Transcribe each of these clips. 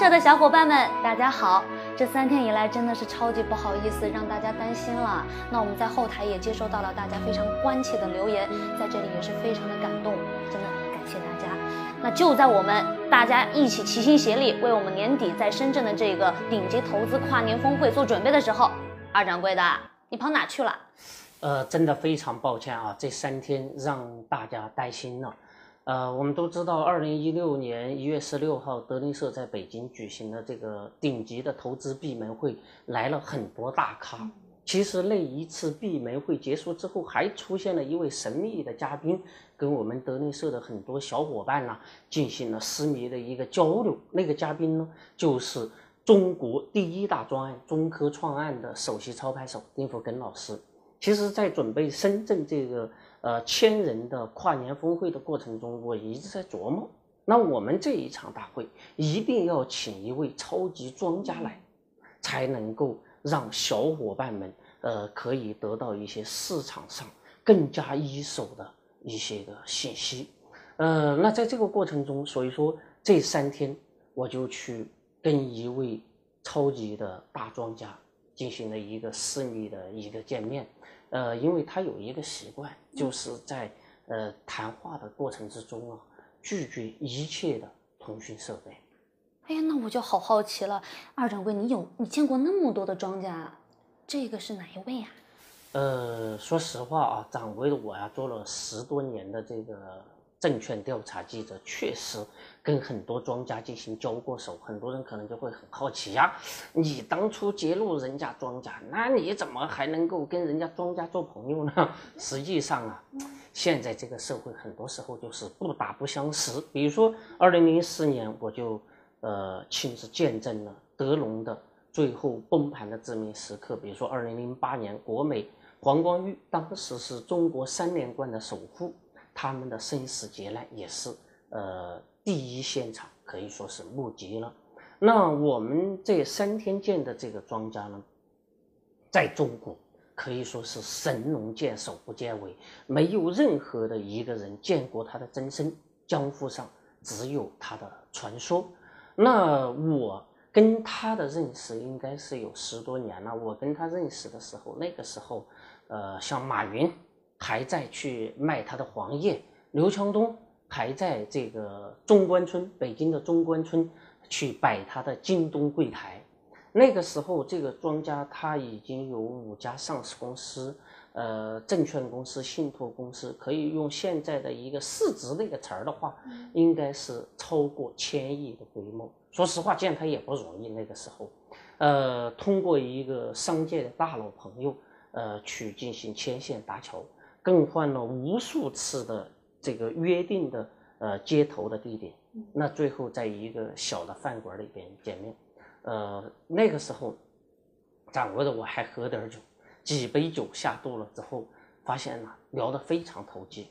社的小伙伴们，大家好！这三天以来真的是超级不好意思，让大家担心了。那我们在后台也接收到了大家非常关切的留言，在这里也是非常的感动，真的感谢大家。那就在我们大家一起齐心协力，为我们年底在深圳的这个顶级投资跨年峰会做准备的时候，二掌柜的，你跑哪去了？呃，真的非常抱歉啊，这三天让大家担心了。呃，我们都知道，二零一六年一月十六号，德林社在北京举行的这个顶级的投资闭门会，来了很多大咖。其实那一次闭门会结束之后，还出现了一位神秘的嘉宾，跟我们德林社的很多小伙伴呢进行了私密的一个交流。那个嘉宾呢，就是中国第一大专案中科创案的首席操盘手丁福根老师。其实，在准备深圳这个。呃，千人的跨年峰会的过程中，我一直在琢磨，那我们这一场大会一定要请一位超级专家来，才能够让小伙伴们呃可以得到一些市场上更加一手的一些个信息。呃，那在这个过程中，所以说这三天我就去跟一位超级的大庄家进行了一个私密的一个见面。呃，因为他有一个习惯，就是在呃谈话的过程之中啊，拒绝一切的通讯设备。哎呀，那我就好好奇了，二掌柜，你有你见过那么多的庄家，这个是哪一位呀？呃，说实话啊，掌柜的我呀，做了十多年的这个。证券调查记者确实跟很多庄家进行交过手，很多人可能就会很好奇呀，你当初揭露人家庄家，那你怎么还能够跟人家庄家做朋友呢？实际上啊，现在这个社会很多时候就是不打不相识。比如说，二零零四年我就呃亲自见证了德隆的最后崩盘的致命时刻。比如说，二零零八年国美黄光裕当时是中国三连冠的首富。他们的生死劫难也是，呃，第一现场可以说是目击了。那我们这三天见的这个庄家呢，在中国可以说是神龙见首不见尾，没有任何的一个人见过他的真身，江湖上只有他的传说。那我跟他的认识应该是有十多年了。我跟他认识的时候，那个时候，呃，像马云。还在去卖他的黄页，刘强东还在这个中关村，北京的中关村去摆他的京东柜台。那个时候，这个庄家他已经有五家上市公司，呃，证券公司、信托公司，可以用现在的一个市值那个词儿的话，应该是超过千亿的规模。说实话，见他也不容易。那个时候，呃，通过一个商界的大佬朋友，呃，去进行牵线搭桥。更换了无数次的这个约定的呃接头的地点，那最后在一个小的饭馆里边见面，呃那个时候掌柜的我还喝点酒，几杯酒下肚了之后，发现呢聊得非常投机，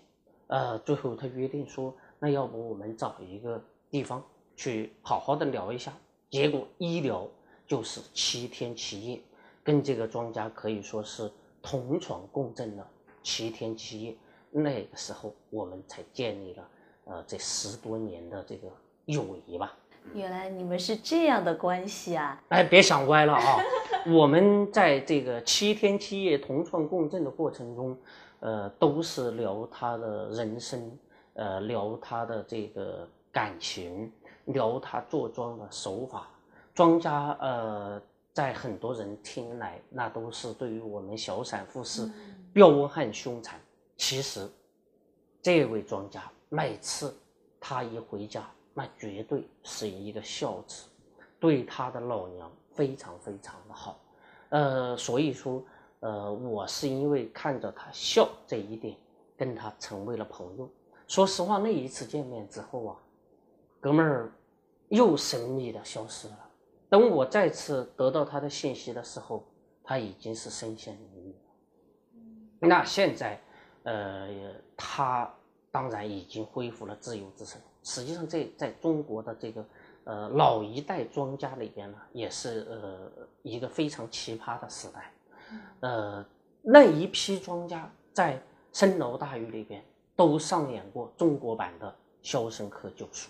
呃最后他约定说那要不我们找一个地方去好好的聊一下，结果一聊就是七天七夜，跟这个庄家可以说是同床共枕了。七天七夜，那个时候我们才建立了呃这十多年的这个友谊吧。原来你们是这样的关系啊！哎，别想歪了啊！我们在这个七天七夜同床共振的过程中，呃，都是聊他的人生，呃，聊他的这个感情，聊他做庄的手法。庄家呃，在很多人听来，那都是对于我们小散户是。彪悍凶残，其实这位庄家每次他一回家，那绝对是一个孝子，对他的老娘非常非常的好。呃，所以说，呃，我是因为看着他笑这一点，跟他成为了朋友。说实话，那一次见面之后啊，哥们儿又神秘的消失了。等我再次得到他的信息的时候，他已经是身陷囹圄。那现在，呃，他当然已经恢复了自由之身。实际上，这在中国的这个呃老一代庄家里边呢，也是呃一个非常奇葩的时代。呃，那一批庄家在深楼大狱里边都上演过中国版的《肖申克救赎》。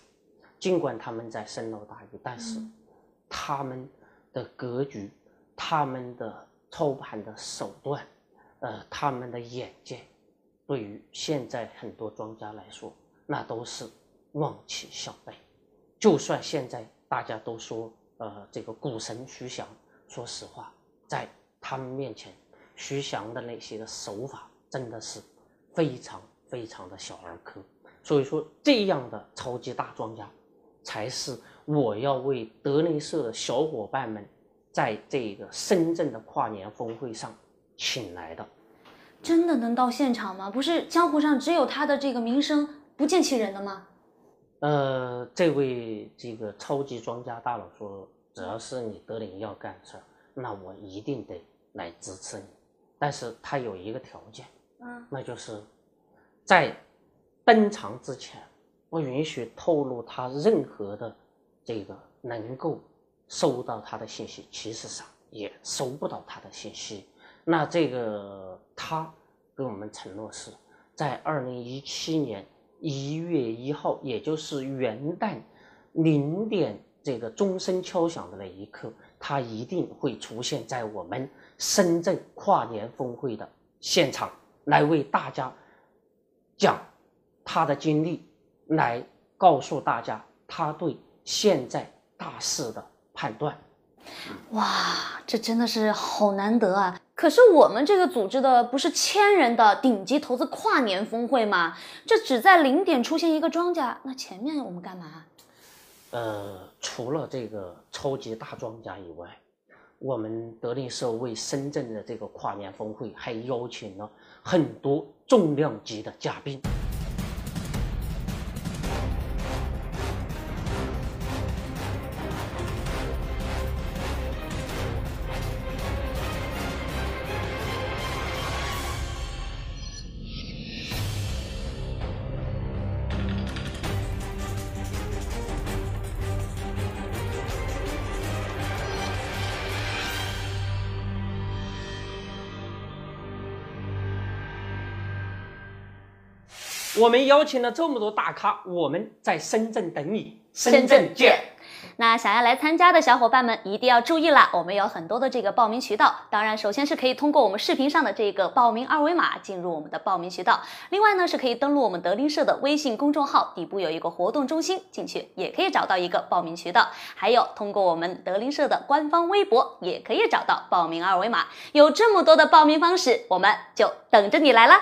尽管他们在深楼大狱，但是他们的格局、他们的操盘的手段，呃，他们的眼界，对于现在很多庄家来说，那都是望其项背。就算现在大家都说，呃，这个股神徐翔，说实话，在他们面前，徐翔的那些的手法真的是非常非常的小儿科。所以说，这样的超级大庄家，才是我要为德林社的小伙伴们，在这个深圳的跨年峰会上请来的。真的能到现场吗？不是江湖上只有他的这个名声，不见其人的吗？呃，这位这个超级庄家大佬说，只要是你德林要干的事儿，那我一定得来支持你。但是他有一个条件，嗯，那就是在。登场之前，不允许透露他任何的这个能够收到他的信息，其实上也收不到他的信息。那这个他跟我们承诺是，在二零一七年一月一号，也就是元旦零点这个钟声敲响的那一刻，他一定会出现在我们深圳跨年峰会的现场，来为大家讲。他的经历来告诉大家他对现在大势的判断。哇，这真的是好难得啊！可是我们这个组织的不是千人的顶级投资跨年峰会吗？这只在零点出现一个庄家，那前面我们干嘛？呃，除了这个超级大庄家以外，我们德林社为深圳的这个跨年峰会还邀请了很多重量级的嘉宾。我们邀请了这么多大咖，我们在深圳等你，深圳见。那想要来参加的小伙伴们一定要注意啦，我们有很多的这个报名渠道。当然，首先是可以通过我们视频上的这个报名二维码进入我们的报名渠道。另外呢，是可以登录我们德林社的微信公众号，底部有一个活动中心，进去也可以找到一个报名渠道。还有通过我们德林社的官方微博，也可以找到报名二维码。有这么多的报名方式，我们就等着你来了。